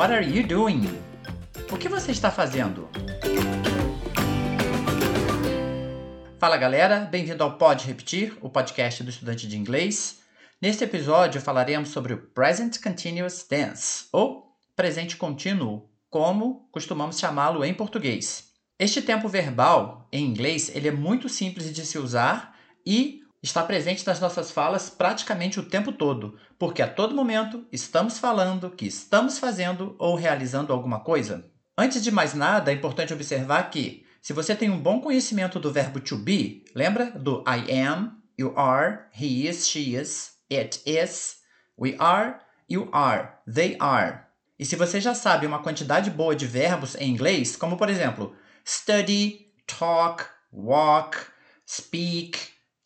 What are you doing? O que você está fazendo? Fala galera, bem-vindo ao Pode Repetir, o podcast do estudante de inglês. Neste episódio falaremos sobre o Present Continuous Tense, ou presente contínuo, como costumamos chamá-lo em português. Este tempo verbal, em inglês, ele é muito simples de se usar e está presente nas nossas falas praticamente o tempo todo, porque a todo momento estamos falando que estamos fazendo ou realizando alguma coisa. Antes de mais nada, é importante observar que, se você tem um bom conhecimento do verbo to be, lembra do I am, you are, he is, she is, it is, we are, you are, they are. E se você já sabe uma quantidade boa de verbos em inglês, como por exemplo, study, talk, walk, speak,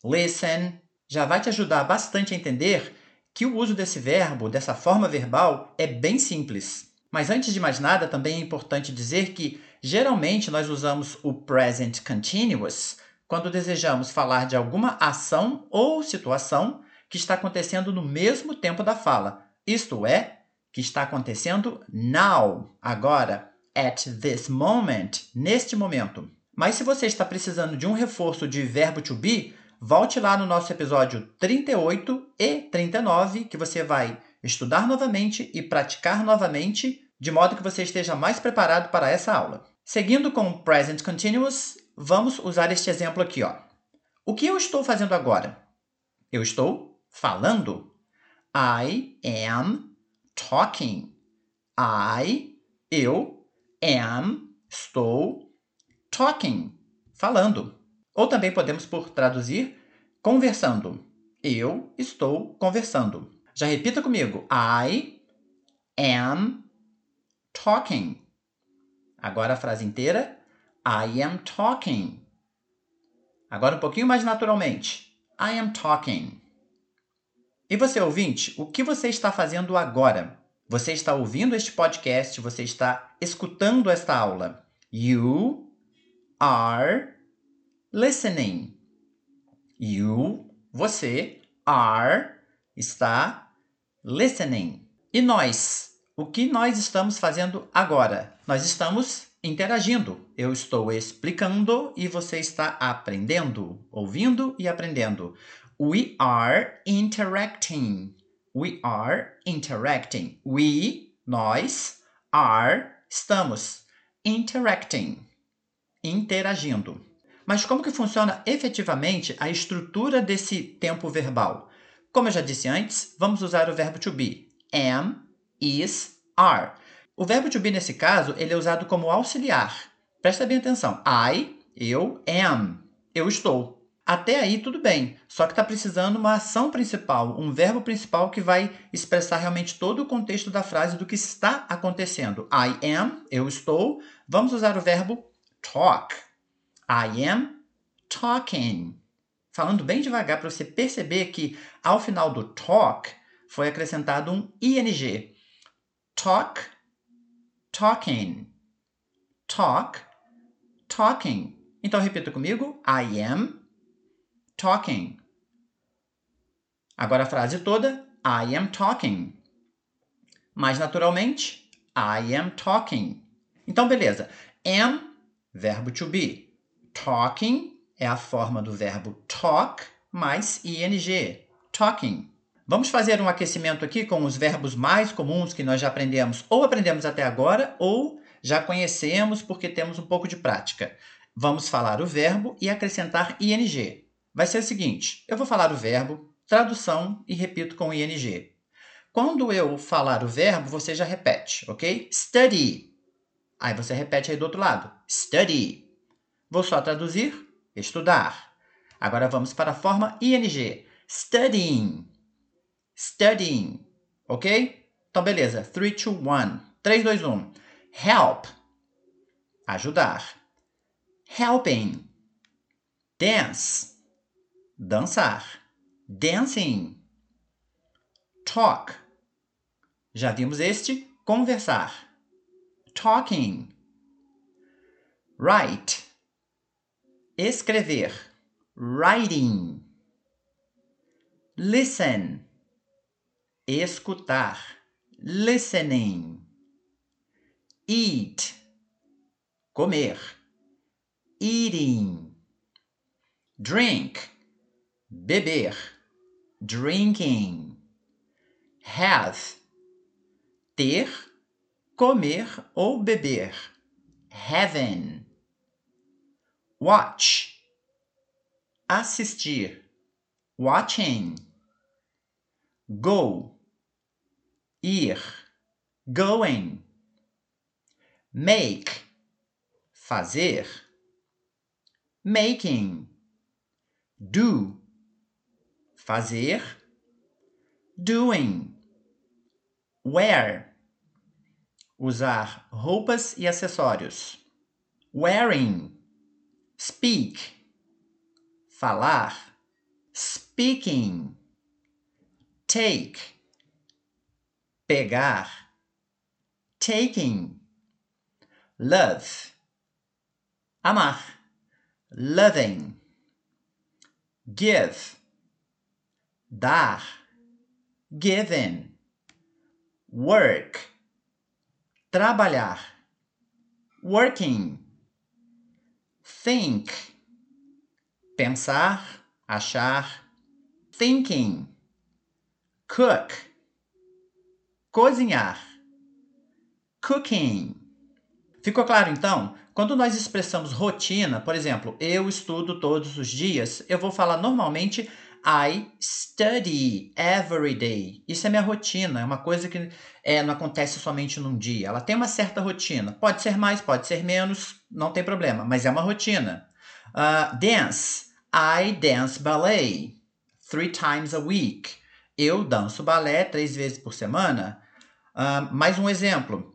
listen, já vai te ajudar bastante a entender que o uso desse verbo, dessa forma verbal, é bem simples. Mas antes de mais nada, também é importante dizer que geralmente nós usamos o present continuous quando desejamos falar de alguma ação ou situação que está acontecendo no mesmo tempo da fala, isto é, que está acontecendo now, agora, at this moment, neste momento. Mas se você está precisando de um reforço de verbo to be, volte lá no nosso episódio 38 e 39, que você vai estudar novamente e praticar novamente, de modo que você esteja mais preparado para essa aula. Seguindo com o present continuous, vamos usar este exemplo aqui, ó. O que eu estou fazendo agora? Eu estou falando. I am talking. I, eu, am, estou, talking, falando. Ou também podemos por traduzir conversando. Eu estou conversando. Já repita comigo. I am talking. Agora a frase inteira. I am talking. Agora um pouquinho mais naturalmente. I am talking. E você, ouvinte, o que você está fazendo agora? Você está ouvindo este podcast, você está escutando esta aula. You are listening. You, você, are, está listening. E nós? O que nós estamos fazendo agora? Nós estamos interagindo. Eu estou explicando e você está aprendendo, ouvindo e aprendendo. We are interacting. We are interacting. We, nós, are, estamos interacting, interagindo. Mas como que funciona efetivamente a estrutura desse tempo verbal? Como eu já disse antes, vamos usar o verbo to be. Am, is, are. O verbo to be, nesse caso, ele é usado como auxiliar. Presta bem atenção. I, eu, am. Eu estou. Até aí tudo bem, só que está precisando uma ação principal, um verbo principal que vai expressar realmente todo o contexto da frase do que está acontecendo. I am, eu estou. Vamos usar o verbo talk. I am talking. Falando bem devagar para você perceber que ao final do talk foi acrescentado um ing. Talk, talking. Talk, talking. Então repita comigo. I am talking. Agora a frase toda, I am talking. Mais naturalmente, I am talking. Então, beleza. Am, verbo to be. Talking é a forma do verbo talk mais ing. Talking. Vamos fazer um aquecimento aqui com os verbos mais comuns que nós já aprendemos, ou aprendemos até agora, ou já conhecemos porque temos um pouco de prática. Vamos falar o verbo e acrescentar ing vai ser o seguinte: eu vou falar o verbo, tradução e repito com ing. Quando eu falar o verbo, você já repete, ok? Study. Aí você repete aí do outro lado. Study. Vou só traduzir, estudar. Agora vamos para a forma ing. Studying. Studying. Ok? Então, beleza. 3, 2, 1. 3, 2, 1. Help. Ajudar. Helping. Dance dançar. Dancing. Talk. Já vimos este? Conversar. Talking. Write. Escrever. Writing. Listen. Escutar. Listening. eat, comer, eating, drink, beber, drinking, have, ter, comer ou beber, having, watch, assistir, watching, go, ir, going, make, fazer, making, do, fazer, doing, wear, usar roupas e acessórios, wearing, speak, falar, speaking, take, pegar, taking, love, amar, loving, give, dar, given, work, trabalhar, working, think, pensar, achar, thinking, cook, cozinhar, cooking. Ficou claro então? Quando nós expressamos rotina, por exemplo, eu estudo todos os dias, eu vou falar normalmente I study every day. Isso é minha rotina, é uma coisa que é, não acontece somente num dia. Ela tem uma certa rotina. Pode ser mais, pode ser menos, não tem problema, mas é uma rotina. Uh, dance. I dance ballet three times a week. Eu danço balé três vezes por semana. Uh, mais um exemplo.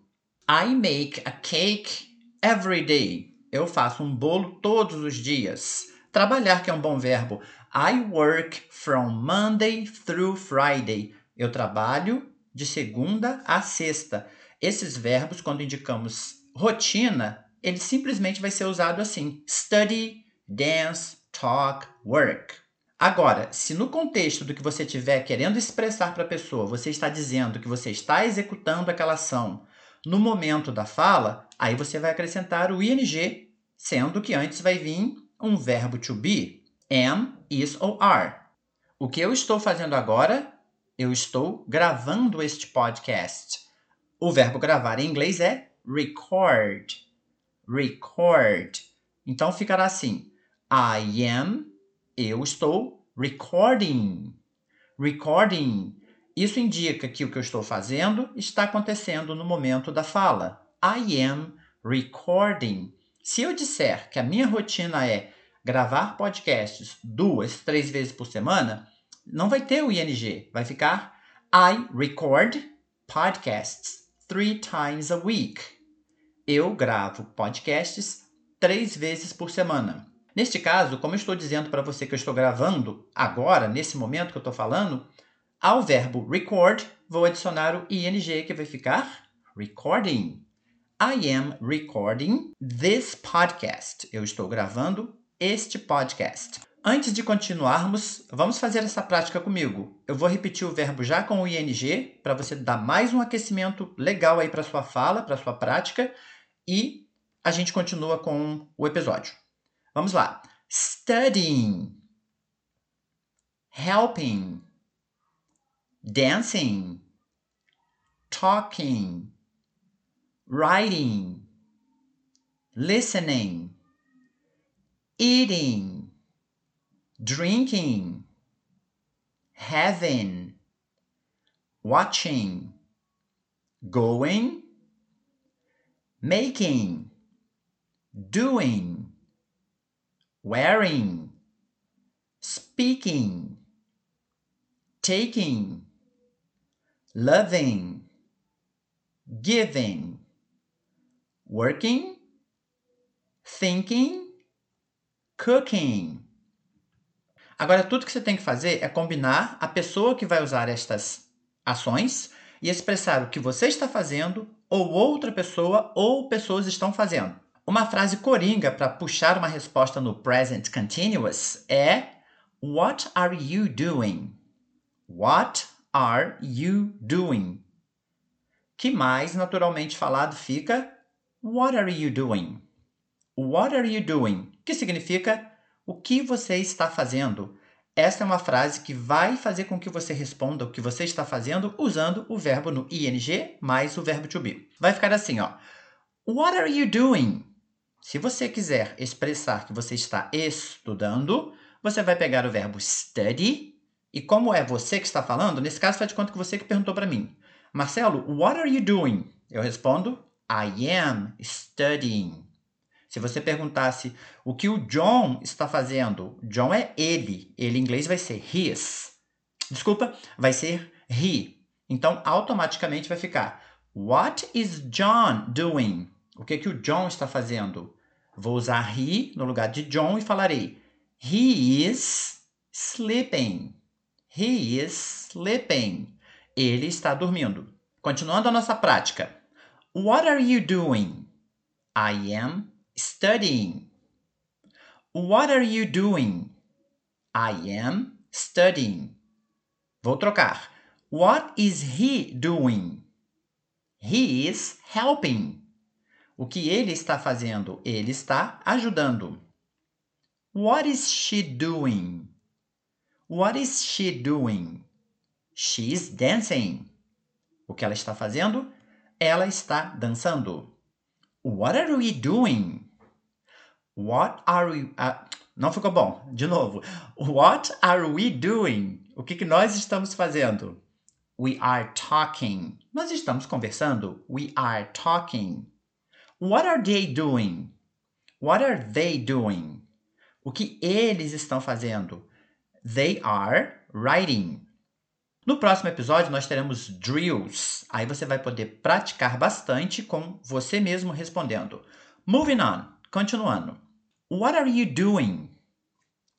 I make a cake every day. Eu faço um bolo todos os dias. Trabalhar, que é um bom verbo. I work from Monday through Friday. Eu trabalho de segunda a sexta. Esses verbos, quando indicamos rotina, ele simplesmente vai ser usado assim: study, dance, talk, work. Agora, se no contexto do que você estiver querendo expressar para a pessoa, você está dizendo que você está executando aquela ação no momento da fala, aí você vai acrescentar o ing, sendo que antes vai vir um verbo to be, am, is ou are. O que eu estou fazendo agora? Eu estou gravando este podcast. O verbo gravar em inglês é record. Record. Então ficará assim: I am, eu estou recording. Recording. Isso indica que o que eu estou fazendo está acontecendo no momento da fala. I am recording. Se eu disser que a minha rotina é gravar podcasts duas, três vezes por semana, não vai ter o ing, vai ficar I record podcasts three times a week. Eu gravo podcasts três vezes por semana. Neste caso, como eu estou dizendo para você que eu estou gravando agora, nesse momento que eu estou falando, ao verbo record, vou adicionar o ing que vai ficar recording. I am recording this podcast. Eu estou gravando este podcast. Antes de continuarmos, vamos fazer essa prática comigo. Eu vou repetir o verbo já com o ing para você dar mais um aquecimento legal aí para sua fala, para sua prática e a gente continua com o episódio. Vamos lá. Studying, helping, dancing, talking, writing, listening, eating, drinking, having, watching, going, making, doing, wearing, speaking, taking, loving, giving, working, thinking, cooking. Agora, tudo que você tem que fazer é combinar a pessoa que vai usar estas ações e expressar o que você está fazendo ou outra pessoa ou pessoas estão fazendo. Uma frase coringa para puxar uma resposta no present continuous é What are you doing? What are you doing? Que mais naturalmente falado fica What are you doing? What are you doing? Que significa o que você está fazendo? Esta é uma frase que vai fazer com que você responda o que você está fazendo usando o verbo no ing mais o verbo to be. Vai ficar assim, ó. What are you doing? Se você quiser expressar que você está estudando, você vai pegar o verbo study e como é você que está falando, nesse caso faz de conta que você que perguntou para mim. Marcelo, what are you doing? Eu respondo, I am studying. Se você perguntasse o que o John está fazendo, John é ele. Ele em inglês vai ser his. Desculpa, vai ser he. Então, automaticamente vai ficar What is John doing? O que, que o John está fazendo? Vou usar he no lugar de John e falarei He is sleeping. He is sleeping. Ele está dormindo. Continuando a nossa prática. What are you doing? I am studying. What are you doing? I am studying. Vou trocar. What is he doing? He is helping. O que ele está fazendo? Ele está ajudando. What is she doing? What is she doing? She's dancing. O que ela está fazendo? Ela está dançando. What are we doing? What are we. Uh, não ficou bom. De novo. What are we doing? O que, que nós estamos fazendo? We are talking. Nós estamos conversando. We are talking. What are they doing? What are they doing? O que eles estão fazendo? They are writing. No próximo episódio, nós teremos drills. Aí você vai poder praticar bastante com você mesmo respondendo. Moving on. Continuando. What are you doing?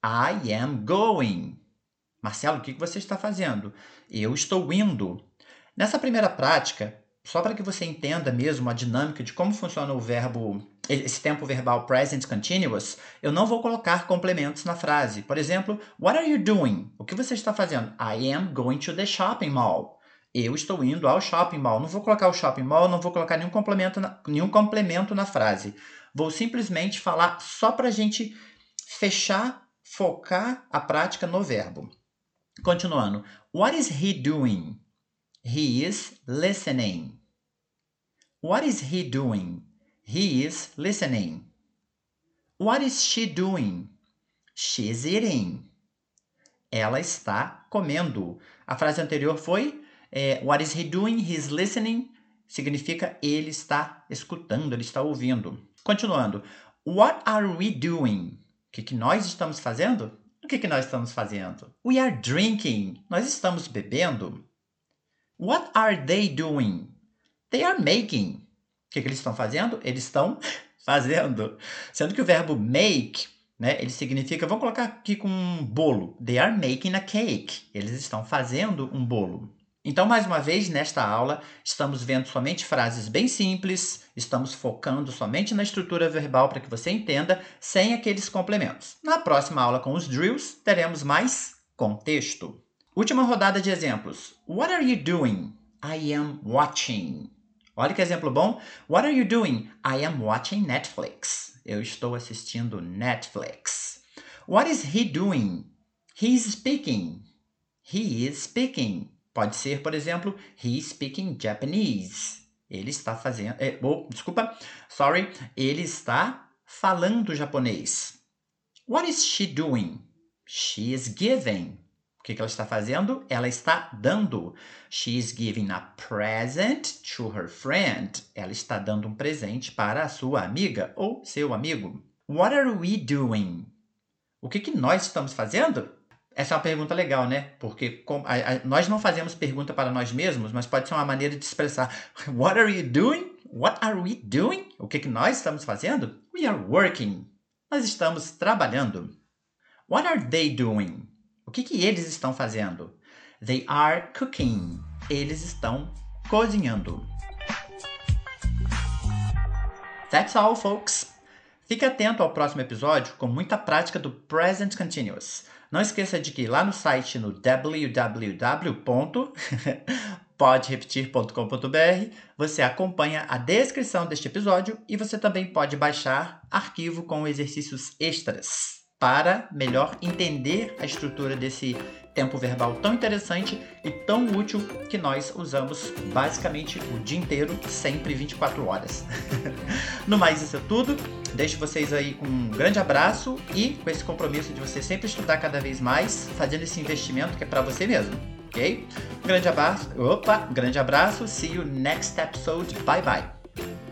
I am going. Marcelo, o que você está fazendo? Eu estou indo. Nessa primeira prática, só para que você entenda mesmo a dinâmica de como funciona o verbo, esse tempo verbal present continuous, eu não vou colocar complementos na frase. Por exemplo, what are you doing? O que você está fazendo? I am going to the shopping mall. Eu estou indo ao shopping mall. Não vou colocar o shopping mall, não vou colocar nenhum complemento na, nenhum complemento na frase. Vou simplesmente falar só para a gente fechar, focar a prática no verbo. Continuando. What is he doing? He is listening. What is he doing? He is listening. What is she doing? She's eating. Ela está comendo. A frase anterior foi é, What is he doing? He's listening. Significa ele está escutando, ele está ouvindo. Continuando. What are we doing? O que, que nós estamos fazendo? O que, que nós estamos fazendo? We are drinking. Nós estamos bebendo. What are they doing? They are making. O que, que eles estão fazendo? Eles estão fazendo. Sendo que o verbo make, né, ele significa, vamos colocar aqui com um bolo. They are making a cake. Eles estão fazendo um bolo. Então, mais uma vez, nesta aula, estamos vendo somente frases bem simples, estamos focando somente na estrutura verbal para que você entenda, sem aqueles complementos. Na próxima aula com os drills, teremos mais contexto. Última rodada de exemplos. What are you doing? I am watching. Olha que exemplo bom. What are you doing? I am watching Netflix. Eu estou assistindo Netflix. What is he doing? He is speaking. He is speaking. Pode ser, por exemplo, he is speaking Japanese. Ele está fazendo. Eh, oh, desculpa. Sorry. Ele está falando japonês. What is she doing? She is giving. O que, que ela está fazendo? Ela está dando. She is giving a present to her friend. Ela está dando um presente para a sua amiga ou seu amigo. What are we doing? O que, que nós estamos fazendo? Essa é uma pergunta legal, né? Porque com, a, a, nós não fazemos pergunta para nós mesmos, mas pode ser uma maneira de expressar. What are you doing? What are we doing? O que, que nós estamos fazendo? We are working. Nós estamos trabalhando. What are they doing? O que, que eles estão fazendo? They are cooking. Eles estão cozinhando. That's all, folks. Fique atento ao próximo episódio com muita prática do Present Continuous. Não esqueça de que lá no site no www poderepetir.com.br, você acompanha a descrição deste episódio e você também pode baixar arquivo com exercícios extras para melhor entender a estrutura desse tempo verbal tão interessante e tão útil que nós usamos basicamente o dia inteiro, sempre 24 horas. no mais, isso é tudo. Deixo vocês aí com um grande abraço e com esse compromisso de você sempre estudar cada vez mais, fazendo esse investimento que é para você mesmo, ok? Grande abraço. Opa, grande abraço. See you next episode. Bye bye.